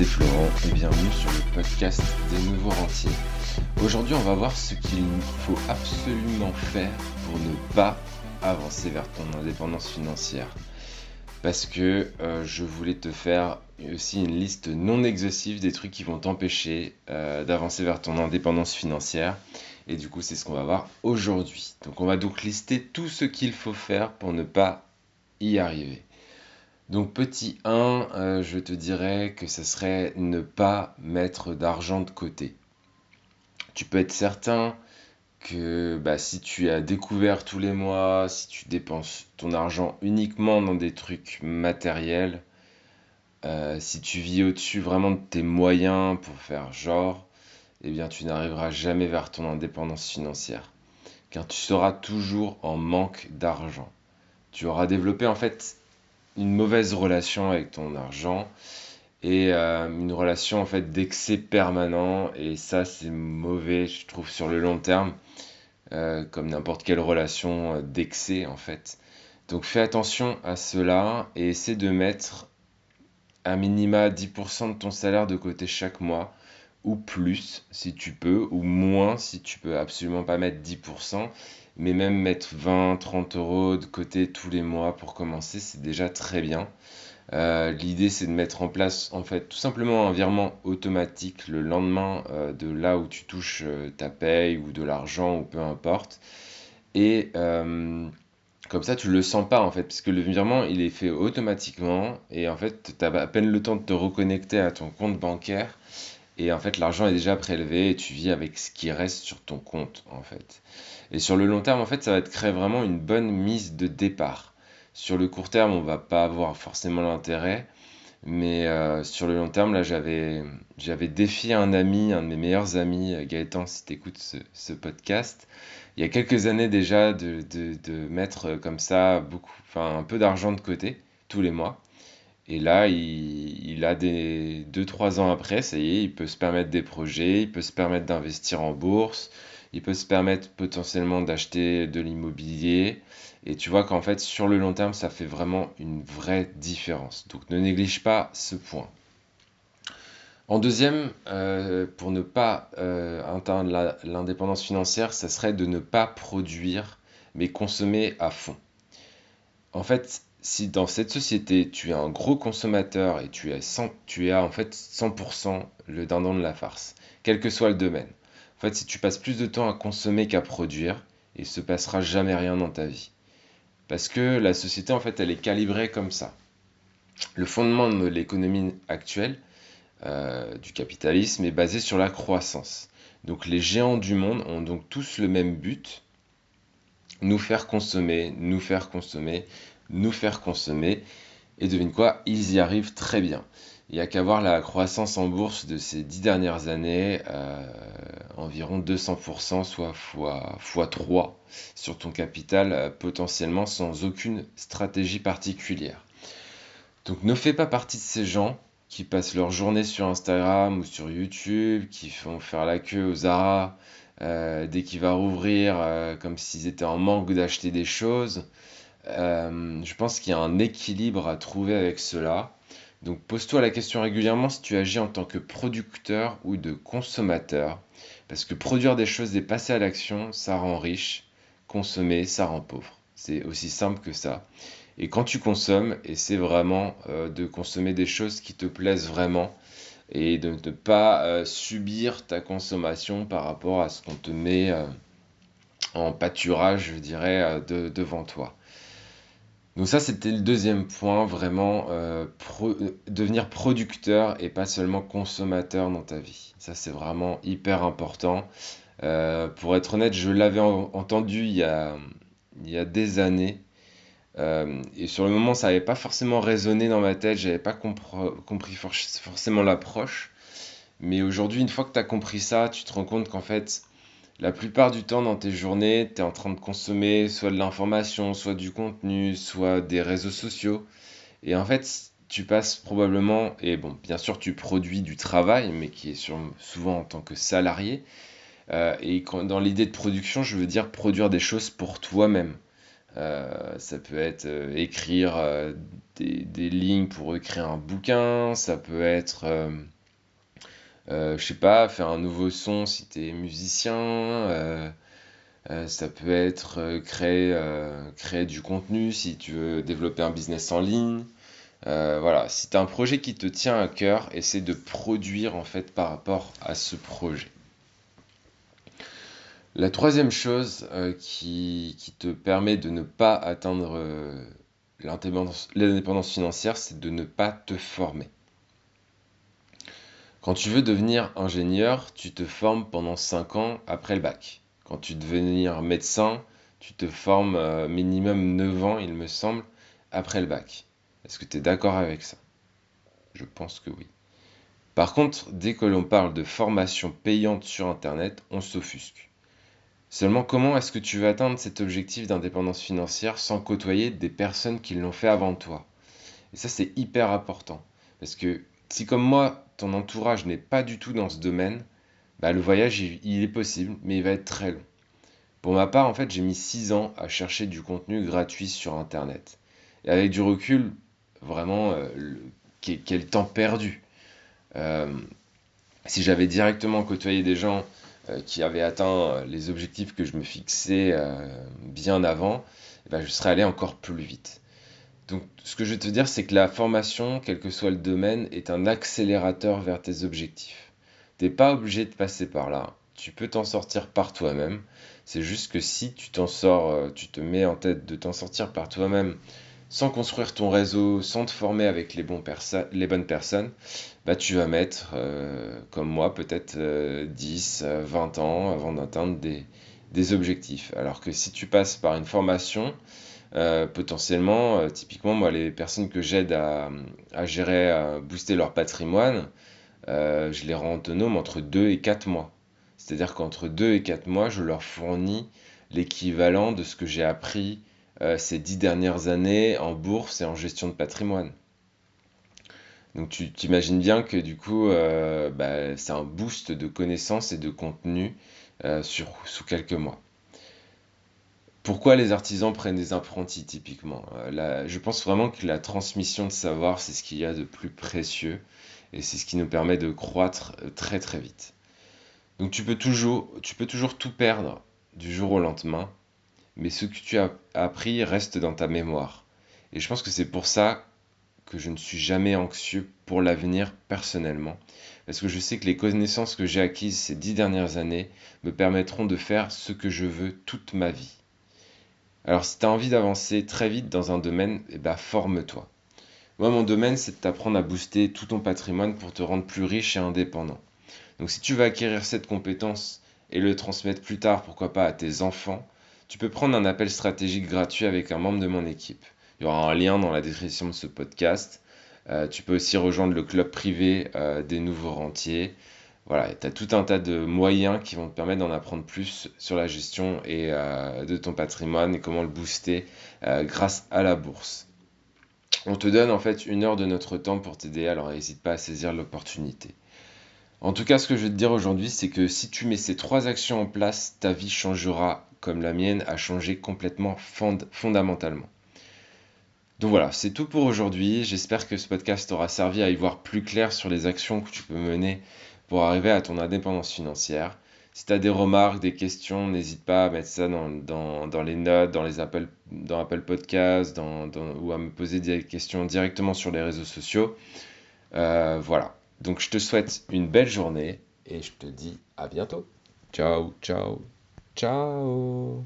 c'est Florent et bienvenue sur le podcast des nouveaux rentiers. Aujourd'hui, on va voir ce qu'il faut absolument faire pour ne pas avancer vers ton indépendance financière. Parce que euh, je voulais te faire aussi une liste non exhaustive des trucs qui vont t'empêcher euh, d'avancer vers ton indépendance financière. Et du coup, c'est ce qu'on va voir aujourd'hui. Donc, on va donc lister tout ce qu'il faut faire pour ne pas y arriver. Donc petit 1, euh, je te dirais que ce serait ne pas mettre d'argent de côté. Tu peux être certain que bah, si tu as découvert tous les mois, si tu dépenses ton argent uniquement dans des trucs matériels, euh, si tu vis au-dessus vraiment de tes moyens pour faire genre, eh bien tu n'arriveras jamais vers ton indépendance financière. Car tu seras toujours en manque d'argent. Tu auras développé en fait une mauvaise relation avec ton argent et euh, une relation en fait d'excès permanent et ça c'est mauvais je trouve sur le long terme euh, comme n'importe quelle relation euh, d'excès en fait. Donc fais attention à cela et essaie de mettre un minima 10% de ton salaire de côté chaque mois ou plus si tu peux ou moins si tu peux absolument pas mettre 10% mais même mettre 20, 30 euros de côté tous les mois pour commencer, c'est déjà très bien. Euh, l'idée, c'est de mettre en place, en fait, tout simplement un virement automatique le lendemain euh, de là où tu touches euh, ta paye ou de l'argent ou peu importe. Et comme ça, tu le sens pas, en fait, puisque le virement, il est fait automatiquement. Et en fait, tu as à peine le temps de te reconnecter à ton compte bancaire. Et en fait, l'argent est déjà prélevé et tu vis avec ce qui reste sur ton compte, en fait. Et sur le long terme, en fait, ça va te créer vraiment une bonne mise de départ. Sur le court terme, on va pas avoir forcément l'intérêt. Mais euh, sur le long terme, là, j'avais, j'avais défié un ami, un de mes meilleurs amis, Gaëtan, si tu écoutes ce, podcast, il y a quelques années déjà, de, de, de mettre comme ça beaucoup, un peu d'argent de côté tous les mois. Et là, il, a des 2-3 ans après, ça y est, il peut se permettre des projets, il peut se permettre d'investir en bourse, il peut se permettre potentiellement d'acheter de l'immobilier. Et tu vois qu'en fait, sur le long terme, ça fait vraiment une vraie différence. Donc ne néglige pas ce point. En deuxième, euh, pour ne pas euh, atteindre l'indépendance financière, ça serait de ne pas produire, mais consommer à fond. En fait, si dans cette société, tu es un gros consommateur et tu, tu as en fait 100% le dindon de la farce, quel que soit le domaine, en fait, si tu passes plus de temps à consommer qu'à produire, il se passera jamais rien dans ta vie. Parce que la société, en fait, elle est calibrée comme ça. Le fondement de l'économie actuelle, euh, du capitalisme, est basé sur la croissance. Donc les géants du monde ont donc tous le même but, nous faire consommer, nous faire consommer, nous faire consommer. Et devine quoi, ils y arrivent très bien. Il n'y a qu'à voir la croissance en bourse de ces dix dernières années, euh, environ 200%, soit x, 3 sur ton capital, euh, potentiellement sans aucune stratégie particulière. Donc ne fais pas partie de ces gens qui passent leur journée sur Instagram ou sur YouTube, qui font faire la queue aux Zara euh, dès qu'il va rouvrir, comme s'ils étaient en manque d'acheter des choses. Je pense qu'il y a un équilibre à trouver avec cela. Donc pose-toi la question régulièrement si tu agis en tant que producteur ou de consommateur. Parce que produire des choses et passer à l'action, ça rend riche. Consommer, ça rend pauvre. C'est aussi simple que ça. Et quand tu consommes, essaie vraiment euh, de consommer des choses qui te plaisent vraiment et de ne pas euh, subir ta consommation par rapport à ce qu'on te met euh, en pâturage, je dirais, devant toi. Donc ça, c'était le deuxième point, vraiment euh, devenir producteur et pas seulement consommateur dans ta vie. Ça, c'est vraiment hyper important. Euh, pour être honnête, je l'avais entendu il y, a, des années. Euh, et sur le moment, ça n'avait pas forcément résonné dans ma tête, j'avais pas compris forcément l'approche. Mais aujourd'hui, une fois que tu as compris ça, tu te rends compte qu'en fait, la plupart du temps dans tes journées, tu es en train de consommer soit de l'information, soit du contenu, soit des réseaux sociaux. Et en fait, tu passes probablement, et bon, bien sûr, tu produis du travail, mais qui est souvent en tant que salarié. Euh, et dans l'idée de production, je veux dire produire des choses pour toi-même. ça peut être écrire des, lignes pour écrire un bouquin, ça peut être euh, je sais pas, faire un nouveau son si tu es musicien. Euh, euh, ça peut être créer, du contenu si tu veux développer un business en ligne. voilà, si tu as un projet qui te tient à cœur, essaie de produire en fait par rapport à ce projet. La troisième chose qui, qui, te permet de ne pas atteindre l'indépendance financière, c'est de ne pas te former. Quand tu veux devenir ingénieur, tu te formes pendant 5 ans après le bac. Quand tu veux médecin, tu te formes euh, minimum 9 ans, il me semble, après le bac. Est-ce que tu es d'accord avec ça? Je pense que oui. Par contre, dès que l'on parle de formation payante sur Internet, on s'offusque. Seulement, comment est-ce que tu veux atteindre cet objectif d'indépendance financière sans côtoyer des personnes qui l'ont fait avant toi? Et ça, c'est hyper important. Parce que si comme moi, ton entourage n'est pas du tout dans ce domaine, bah, le voyage, il, est possible, mais il va être très long. Pour ma part, en fait, j'ai mis 6 ans à chercher du contenu gratuit sur Internet. Et avec du recul, vraiment, euh, quel, temps perdu. Euh, si j'avais directement côtoyé des gens euh, qui avaient atteint les objectifs que je me fixais bien avant, eh ben, je serais allé encore plus vite. Donc, ce que je veux te dire, c'est que la formation, quel que soit le domaine, est un accélérateur vers tes objectifs. Tu n'es pas obligé de passer par là. Tu peux t'en sortir par toi-même. C'est juste que si tu t'en sors, euh, tu te mets en tête de t'en sortir par toi-même, sans construire ton réseau, sans te former avec les, bonnes personnes, bah tu vas mettre, euh, comme moi, peut-être 10, euh, 20 ans avant d'atteindre des objectifs. Alors que si tu passes par une formation, euh, potentiellement, euh, typiquement, moi, les personnes que j'aide à, gérer, à booster leur patrimoine, euh, je les rends autonomes entre 2 et 4 mois. C'est-à-dire qu'entre 2 et 4 mois, je leur fournis l'équivalent de ce que j'ai appris ces 10 dernières années en bourse et en gestion de patrimoine. Donc tu t'imagines bien que du coup, bah, c'est un boost de connaissances et de contenu sous quelques mois. Pourquoi les artisans prennent des apprentis typiquement? Euh, Je pense vraiment que la transmission de savoir, c'est ce qu'il y a de plus précieux et c'est ce qui nous permet de croître euh, très très vite. Donc tu peux toujours, tu peux toujours tout perdre du jour au lendemain, mais ce que tu as appris reste dans ta mémoire. Et je pense que c'est pour ça que je ne suis jamais anxieux pour l'avenir personnellement, parce que je sais que les connaissances que j'ai acquises ces dix dernières années me permettront de faire ce que je veux toute ma vie. Alors si tu as envie d'avancer très vite dans un domaine, eh ben, forme-toi. Moi, mon domaine, c'est de t'apprendre à booster tout ton patrimoine pour te rendre plus riche et indépendant. Donc si tu veux acquérir cette compétence et le transmettre plus tard, pourquoi pas à tes enfants, tu peux prendre un appel stratégique gratuit avec un membre de mon équipe. Il y aura un lien dans la description de ce podcast. Euh, tu peux aussi rejoindre le club privé euh, des nouveaux rentiers voilà, tu as tout un tas de moyens qui vont te permettre d'en apprendre plus sur la gestion et euh, de ton patrimoine et comment le booster euh, grâce à la bourse. On te donne en fait une heure de notre temps pour t'aider, alors n'hésite pas à saisir l'opportunité. En tout cas, ce que je veux te dire aujourd'hui, c'est que si tu mets ces trois actions en place, ta vie changera comme la mienne a changé complètement fondamentalement. Donc voilà, c'est tout pour aujourd'hui. J'espère que ce podcast t'aura servi à y voir plus clair sur les actions que tu peux mener pour arriver à ton indépendance financière. Si tu as des remarques, des questions, n'hésite pas à mettre ça dans, les notes, dans les Apple, dans Apple Podcasts, ou à me poser des questions directement sur les réseaux sociaux. Euh, voilà. Donc je te souhaite une belle journée et je te dis à bientôt. Ciao, ciao, ciao.